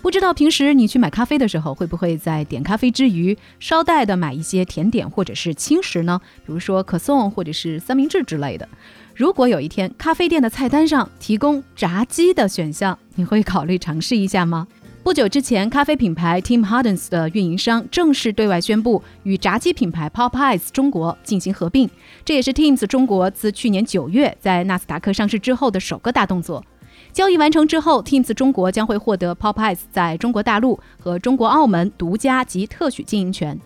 不知道平时你去买咖啡的时候，会不会在点咖啡之余，捎带的买一些甜点或者是轻食呢？比如说可颂或者是三明治之类的。如果有一天咖啡店的菜单上提供炸鸡的选项，你会考虑尝试一下吗？不久之前，咖啡品牌 Tim Hortons 的运营商正式对外宣布与炸鸡品牌 Popeyes 中国进行合并，这也是 Tim's 中国自去年九月在纳斯达克上市之后的首个大动作。交易完成之后，Teams 中国将会获得 Popeyes 在中国大陆和中国澳门独家及特许经营权。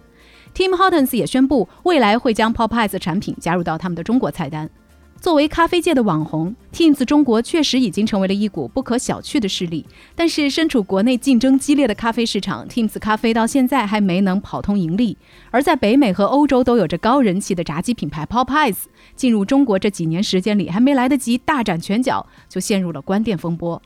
Team Hottons 也宣布，未来会将 Popeyes 产品加入到他们的中国菜单。作为咖啡界的网红，Tins 中国确实已经成为了一股不可小觑的势力。但是，身处国内竞争激烈的咖啡市场，Tins 咖啡到现在还没能跑通盈利。而在北美和欧洲都有着高人气的炸鸡品牌 Popeyes，进入中国这几年时间里，还没来得及大展拳脚，就陷入了关店风波。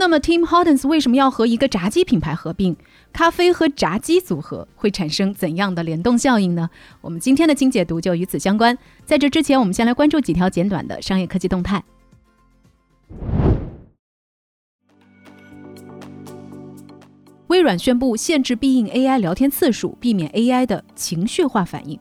那么，Tim Hortons 为什么要和一个炸鸡品牌合并？咖啡和炸鸡组合会产生怎样的联动效应呢？我们今天的精解读就与此相关。在这之前，我们先来关注几条简短的商业科技动态。微软宣布限制必应 AI 聊天次数，避免 AI 的情绪化反应。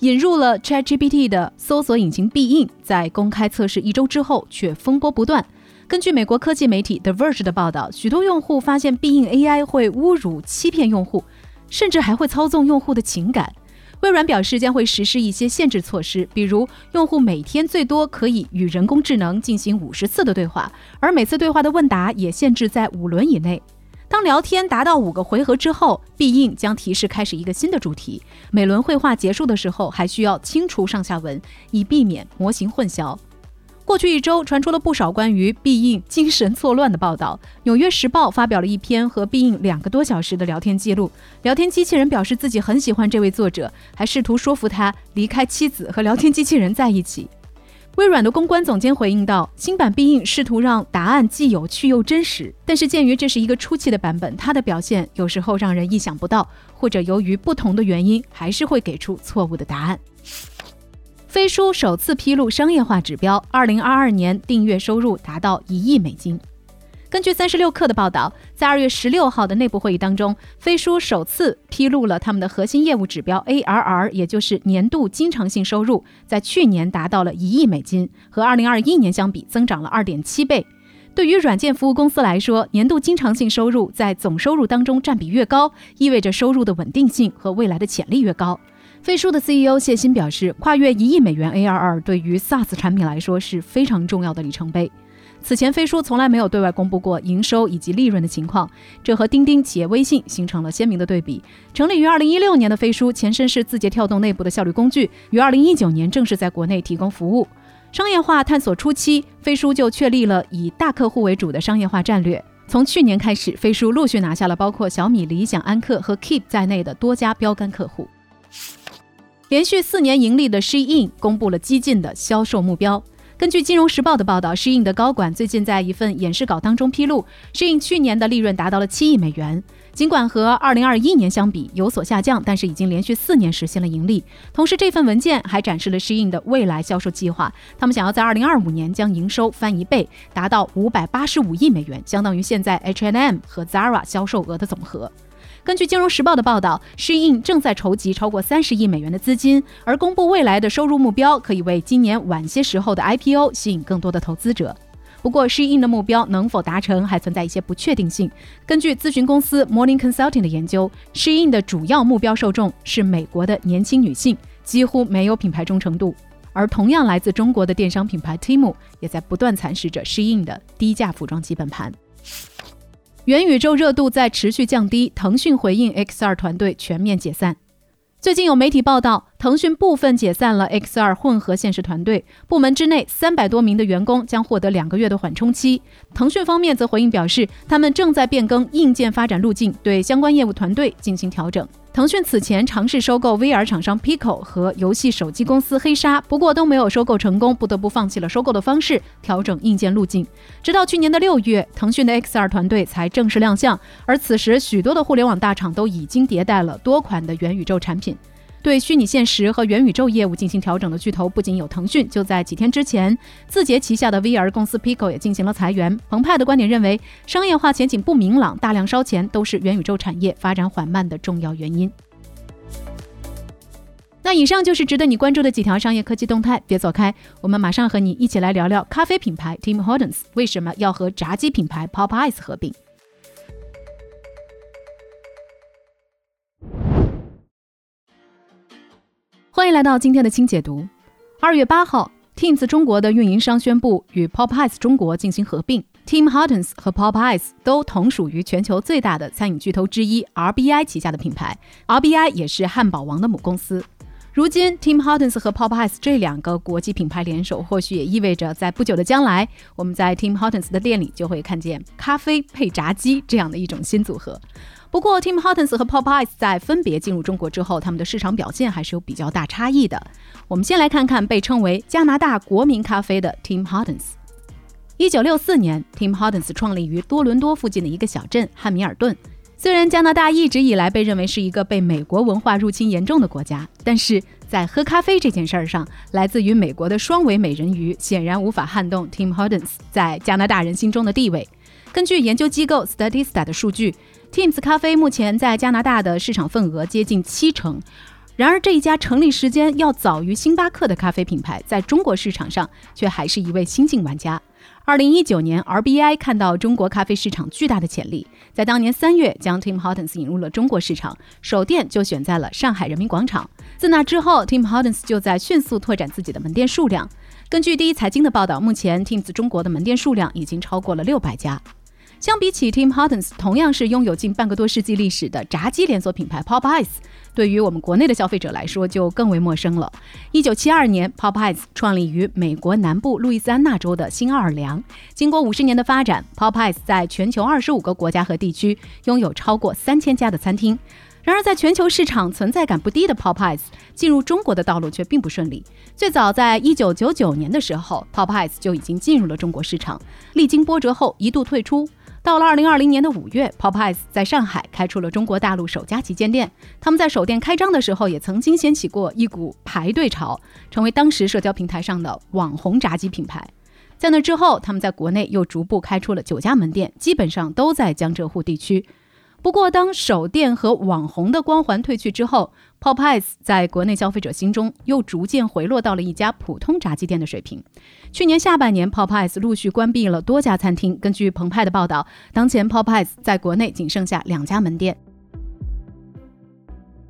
引入了 ChatGPT 的搜索引擎必应，在公开测试一周之后，却风波不断。根据美国科技媒体 The Verge 的报道，许多用户发现必应 AI 会侮辱、欺骗用户，甚至还会操纵用户的情感。微软表示将会实施一些限制措施，比如用户每天最多可以与人工智能进行五十次的对话，而每次对话的问答也限制在五轮以内。当聊天达到五个回合之后，必应将提示开始一个新的主题。每轮绘画结束的时候，还需要清除上下文，以避免模型混淆。过去一周传出了不少关于必应精神错乱的报道。纽约时报发表了一篇和必应两个多小时的聊天记录。聊天机器人表示自己很喜欢这位作者，还试图说服他离开妻子和聊天机器人在一起。微软的公关总监回应道：“新版必应试图让答案既有趣又真实，但是鉴于这是一个初期的版本，它的表现有时候让人意想不到，或者由于不同的原因，还是会给出错误的答案。”飞书首次披露商业化指标，二零二二年订阅收入达到一亿美金。根据三十六氪的报道，在二月十六号的内部会议当中，飞书首次披露了他们的核心业务指标 ARR，也就是年度经常性收入，在去年达到了一亿美金，和二零二一年相比增长了二点七倍。对于软件服务公司来说，年度经常性收入在总收入当中占比越高，意味着收入的稳定性和未来的潜力越高。飞书的 CEO 谢鑫表示，跨越一亿美元 ARR 对于 SaaS 产品来说是非常重要的里程碑。此前，飞书从来没有对外公布过营收以及利润的情况，这和钉钉企业微信形成了鲜明的对比。成立于2016年的飞书，前身是字节跳动内部的效率工具，于2019年正式在国内提供服务。商业化探索初期，飞书就确立了以大客户为主的商业化战略。从去年开始，飞书陆续拿下了包括小米、理想、安克和 Keep 在内的多家标杆客户。连续四年盈利的 Shein 公布了激进的销售目标。根据《金融时报》的报道，Shein 的高管最近在一份演示稿当中披露，Shein 去年的利润达到了七亿美元。尽管和2021年相比有所下降，但是已经连续四年实现了盈利。同时，这份文件还展示了 Shein 的未来销售计划。他们想要在2025年将营收翻一倍，达到585亿美元，相当于现在 H&M 和 Zara 销售额的总和。根据《金融时报》的报道，Shein 正在筹集超过三十亿美元的资金，而公布未来的收入目标可以为今年晚些时候的 IPO 吸引更多的投资者。不过，Shein 的目标能否达成还存在一些不确定性。根据咨询公司 Morning Consulting 的研究，Shein 的主要目标受众是美国的年轻女性，几乎没有品牌忠诚度。而同样来自中国的电商品牌 Temu 也在不断蚕食着 Shein 的低价服装基本盘。元宇宙热度在持续降低，腾讯回应 XR 团队全面解散。最近有媒体报道，腾讯部分解散了 XR 混合现实团队，部门之内三百多名的员工将获得两个月的缓冲期。腾讯方面则回应表示，他们正在变更硬件发展路径，对相关业务团队进行调整。腾讯此前尝试收购 VR 厂商 Pico 和游戏手机公司黑鲨，不过都没有收购成功，不得不放弃了收购的方式，调整硬件路径。直到去年的六月，腾讯的 XR 团队才正式亮相，而此时许多的互联网大厂都已经迭代了多款的元宇宙产品。对虚拟现实和元宇宙业务进行调整的巨头不仅有腾讯，就在几天之前，字节旗下的 VR 公司 Pico 也进行了裁员。澎湃的观点认为，商业化前景不明朗，大量烧钱都是元宇宙产业发展缓慢的重要原因。那以上就是值得你关注的几条商业科技动态，别走开，我们马上和你一起来聊聊咖啡品牌 Tim Hortons 为什么要和炸鸡品牌 Popeyes 合并。欢迎来到今天的轻解读。二月八号，Teams 中国的运营商宣布与 Popeyes 中国进行合并。Tim Hortons 和 Popeyes 都同属于全球最大的餐饮巨头之一 RBI 旗下的品牌，RBI 也是汉堡王的母公司。如今，Tim Hortons 和 Popeyes 这两个国际品牌联手，或许也意味着在不久的将来，我们在 Tim Hortons 的店里就会看见咖啡配炸鸡这样的一种新组合。不过，Tim Hortons 和 Popeyes 在分别进入中国之后，他们的市场表现还是有比较大差异的。我们先来看看被称为加拿大国民咖啡的 Tim Hortons。一九六四年，Tim Hortons 创立于多伦多附近的一个小镇汉密尔顿。虽然加拿大一直以来被认为是一个被美国文化入侵严重的国家，但是在喝咖啡这件事儿上，来自于美国的双尾美人鱼显然无法撼动 Tim Hortons 在加拿大人心中的地位。根据研究机构 Statista 的数据。Teams 咖啡目前在加拿大的市场份额接近七成，然而这一家成立时间要早于星巴克的咖啡品牌，在中国市场上却还是一位新晋玩家。二零一九年，RBI 看到中国咖啡市场巨大的潜力，在当年三月将 Tim Hortons 引入了中国市场，首店就选在了上海人民广场。自那之后，Tim Hortons 就在迅速拓展自己的门店数量。根据第一财经的报道，目前 Teams 中国的门店数量已经超过了六百家。相比起 Tim Hortons，同样是拥有近半个多世纪历史的炸鸡连锁品牌 Popeyes，对于我们国内的消费者来说就更为陌生了。一九七二年，Popeyes 创立于美国南部路易斯安那州的新奥尔良。经过五十年的发展，Popeyes 在全球二十五个国家和地区拥有超过三千家的餐厅。然而，在全球市场存在感不低的 Popeyes 进入中国的道路却并不顺利。最早在一九九九年的时候，Popeyes 就已经进入了中国市场，历经波折后一度退出。到了二零二零年的五月，Popeyes 在上海开出了中国大陆首家旗舰店。他们在首店开张的时候，也曾经掀起过一股排队潮，成为当时社交平台上的网红炸鸡品牌。在那之后，他们在国内又逐步开出了九家门店，基本上都在江浙沪地区。不过，当首店和网红的光环褪去之后，Popeyes 在国内消费者心中又逐渐回落到了一家普通炸鸡店的水平。去年下半年，Popeyes 陆续关闭了多家餐厅。根据澎湃的报道，当前 Popeyes 在国内仅剩下两家门店。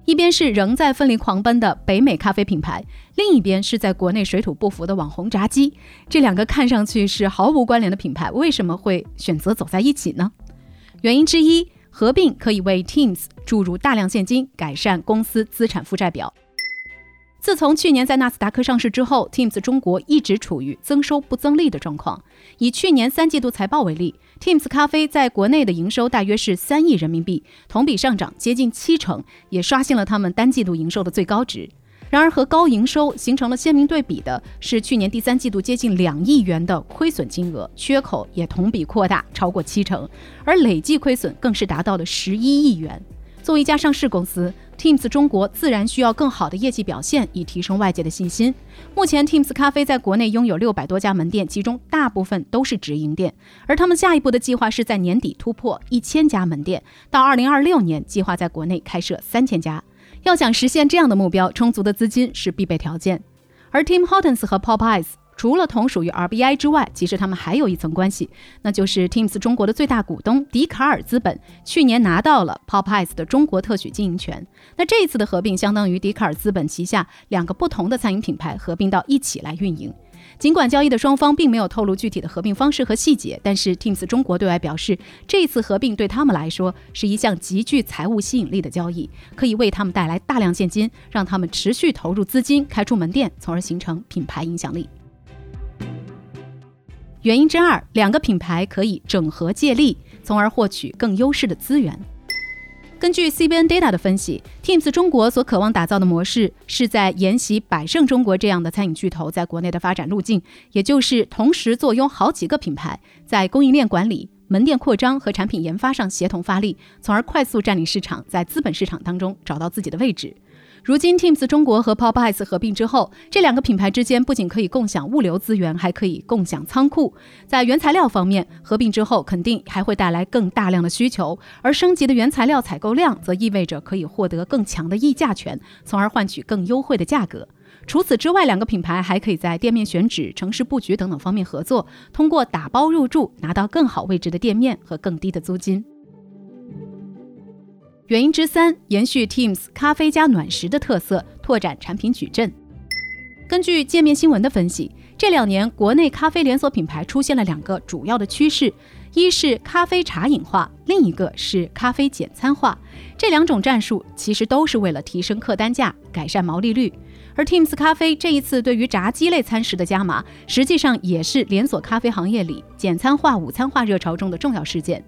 一边是仍在奋力狂奔的北美咖啡品牌，另一边是在国内水土不服的网红炸鸡。这两个看上去是毫无关联的品牌，为什么会选择走在一起呢？原因之一。合并可以为 Teams 注入大量现金，改善公司资产负债表。自从去年在纳斯达克上市之后，Teams 中国一直处于增收不增利的状况。以去年三季度财报为例，Teams 咖啡在国内的营收大约是三亿人民币，同比上涨接近七成，也刷新了他们单季度营收的最高值。然而，和高营收形成了鲜明对比的是，去年第三季度接近两亿元的亏损金额，缺口也同比扩大超过七成，而累计亏损更是达到了十一亿元。作为一家上市公司，Teams 中国自然需要更好的业绩表现，以提升外界的信心。目前，Teams 咖啡在国内拥有六百多家门店，其中大部分都是直营店，而他们下一步的计划是在年底突破一千家门店，到二零二六年计划在国内开设三千家。要想实现这样的目标，充足的资金是必备条件。而 Tim Hortons 和 Popeyes 除了同属于 RBI 之外，其实他们还有一层关系，那就是 Tim's 中国的最大股东迪卡尔资本去年拿到了 Popeyes 的中国特许经营权。那这一次的合并，相当于迪卡尔资本旗下两个不同的餐饮品牌合并到一起来运营。尽管交易的双方并没有透露具体的合并方式和细节，但是 Teams 中国对外表示，这次合并对他们来说是一项极具财务吸引力的交易，可以为他们带来大量现金，让他们持续投入资金开出门店，从而形成品牌影响力。原因之二，两个品牌可以整合借力，从而获取更优势的资源。根据 CBN Data 的分析，Teams 中国所渴望打造的模式是在沿袭百胜中国这样的餐饮巨头在国内的发展路径，也就是同时坐拥好几个品牌，在供应链管理、门店扩张和产品研发上协同发力，从而快速占领市场，在资本市场当中找到自己的位置。如今，Teams 中国和 Popeyes 合并之后，这两个品牌之间不仅可以共享物流资源，还可以共享仓库。在原材料方面，合并之后肯定还会带来更大量的需求，而升级的原材料采购量则意味着可以获得更强的议价权，从而换取更优惠的价格。除此之外，两个品牌还可以在店面选址、城市布局等等方面合作，通过打包入驻拿到更好位置的店面和更低的租金。原因之三，延续 Teams 咖啡加暖食的特色，拓展产品矩阵。根据界面新闻的分析，这两年国内咖啡连锁品牌出现了两个主要的趋势，一是咖啡茶饮化，另一个是咖啡简餐化。这两种战术其实都是为了提升客单价、改善毛利率。而 Teams 咖啡这一次对于炸鸡类餐食的加码，实际上也是连锁咖啡行业里简餐化、午餐化热潮中的重要事件。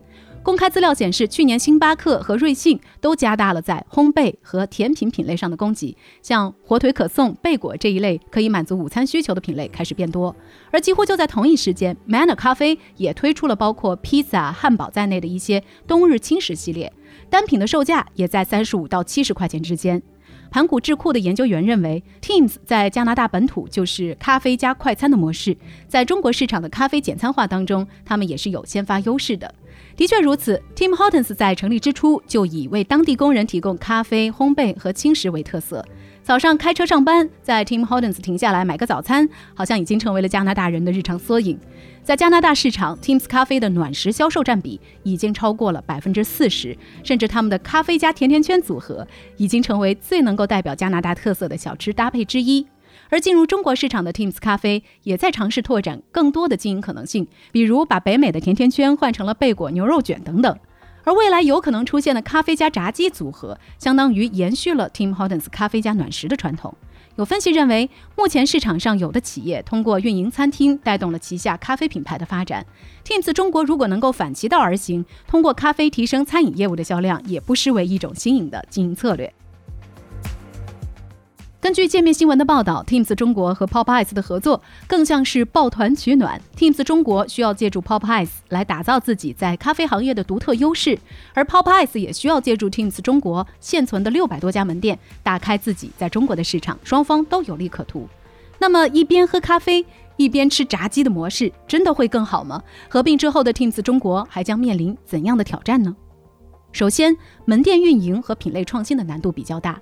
公开资料显示，去年星巴克和瑞幸都加大了在烘焙和甜品品类上的供给，像火腿可颂、贝果这一类可以满足午餐需求的品类开始变多。而几乎就在同一时间，Manner 咖啡也推出了包括披萨、汉堡在内的一些冬日轻食系列，单品的售价也在三十五到七十块钱之间。盘古智库的研究员认为，Teams 在加拿大本土就是咖啡加快餐的模式，在中国市场的咖啡简餐化当中，他们也是有先发优势的。的确如此，Tim Hortons 在成立之初就以为当地工人提供咖啡、烘焙和轻食为特色。早上开车上班，在 Tim Hortons 停下来买个早餐，好像已经成为了加拿大人的日常缩影。在加拿大市场，Tim's 咖啡的暖食销售占比已经超过了百分之四十，甚至他们的咖啡加甜甜圈组合已经成为最能够代表加拿大特色的小吃搭配之一。而进入中国市场的 Teams 咖啡也在尝试拓展更多的经营可能性，比如把北美的甜甜圈换成了贝果牛肉卷等等。而未来有可能出现的咖啡加炸鸡组合，相当于延续了 Tim Hortons 咖啡加暖食的传统。有分析认为，目前市场上有的企业通过运营餐厅带动了旗下咖啡品牌的发展。Teams 中国如果能够反其道而行，通过咖啡提升餐饮业务的销量，也不失为一种新颖的经营策略。根据界面新闻的报道，Teams 中国和 Popeyes 的合作更像是抱团取暖。Teams 中国需要借助 Popeyes 来打造自己在咖啡行业的独特优势，而 Popeyes 也需要借助 Teams 中国现存的六百多家门店，打开自己在中国的市场，双方都有利可图。那么，一边喝咖啡一边吃炸鸡的模式，真的会更好吗？合并之后的 Teams 中国还将面临怎样的挑战呢？首先，门店运营和品类创新的难度比较大。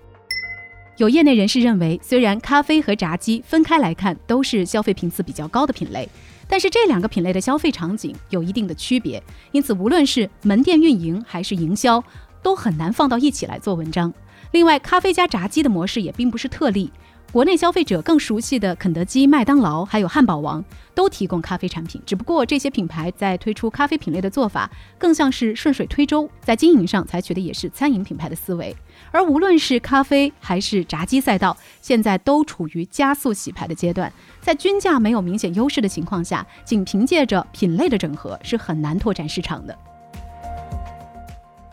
有业内人士认为，虽然咖啡和炸鸡分开来看都是消费频次比较高的品类，但是这两个品类的消费场景有一定的区别，因此无论是门店运营还是营销，都很难放到一起来做文章。另外，咖啡加炸鸡的模式也并不是特例。国内消费者更熟悉的肯德基、麦当劳，还有汉堡王，都提供咖啡产品。只不过这些品牌在推出咖啡品类的做法，更像是顺水推舟，在经营上采取的也是餐饮品牌的思维。而无论是咖啡还是炸鸡赛道，现在都处于加速洗牌的阶段。在均价没有明显优势的情况下，仅凭借着品类的整合是很难拓展市场的。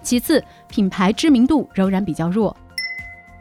其次，品牌知名度仍然比较弱。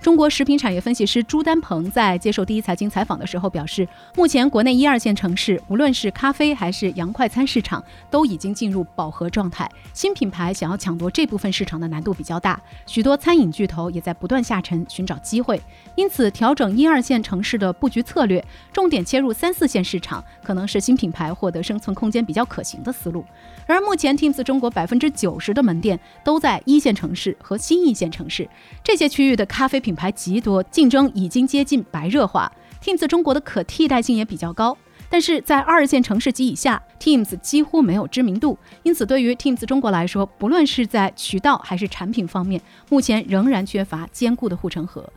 中国食品产业分析师朱丹鹏在接受第一财经采访的时候表示，目前国内一二线城市，无论是咖啡还是洋快餐市场，都已经进入饱和状态。新品牌想要抢夺这部分市场的难度比较大，许多餐饮巨头也在不断下沉寻找机会。因此，调整一二线城市的布局策略，重点切入三四线市场，可能是新品牌获得生存空间比较可行的思路。而，目前 Teams 中国百分之九十的门店都在一线城市和新一线城市，这些区域的咖啡品牌极多，竞争已经接近白热化。Teams 中国的可替代性也比较高，但是在二线城市及以下，Teams 几乎没有知名度。因此，对于 Teams 中国来说，不论是在渠道还是产品方面，目前仍然缺乏坚固的护城河。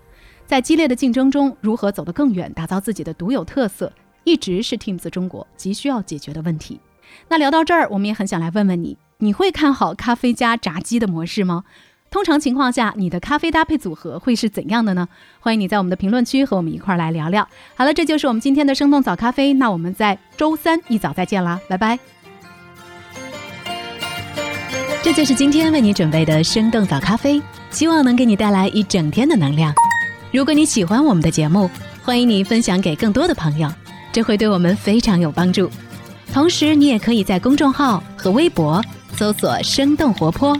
在激烈的竞争中，如何走得更远，打造自己的独有特色，一直是 Teams 中国急需要解决的问题。那聊到这儿，我们也很想来问问你，你会看好咖啡加炸鸡的模式吗？通常情况下，你的咖啡搭配组合会是怎样的呢？欢迎你在我们的评论区和我们一块儿来聊聊。好了，这就是我们今天的生动早咖啡，那我们在周三一早再见啦，拜拜。这就是今天为你准备的生动早咖啡。希望能给你带来一整天的能量。如果你喜欢我们的节目，欢迎你分享给更多的朋友，这会对我们非常有帮助。同时，你也可以在公众号和微博搜索“生动活泼”，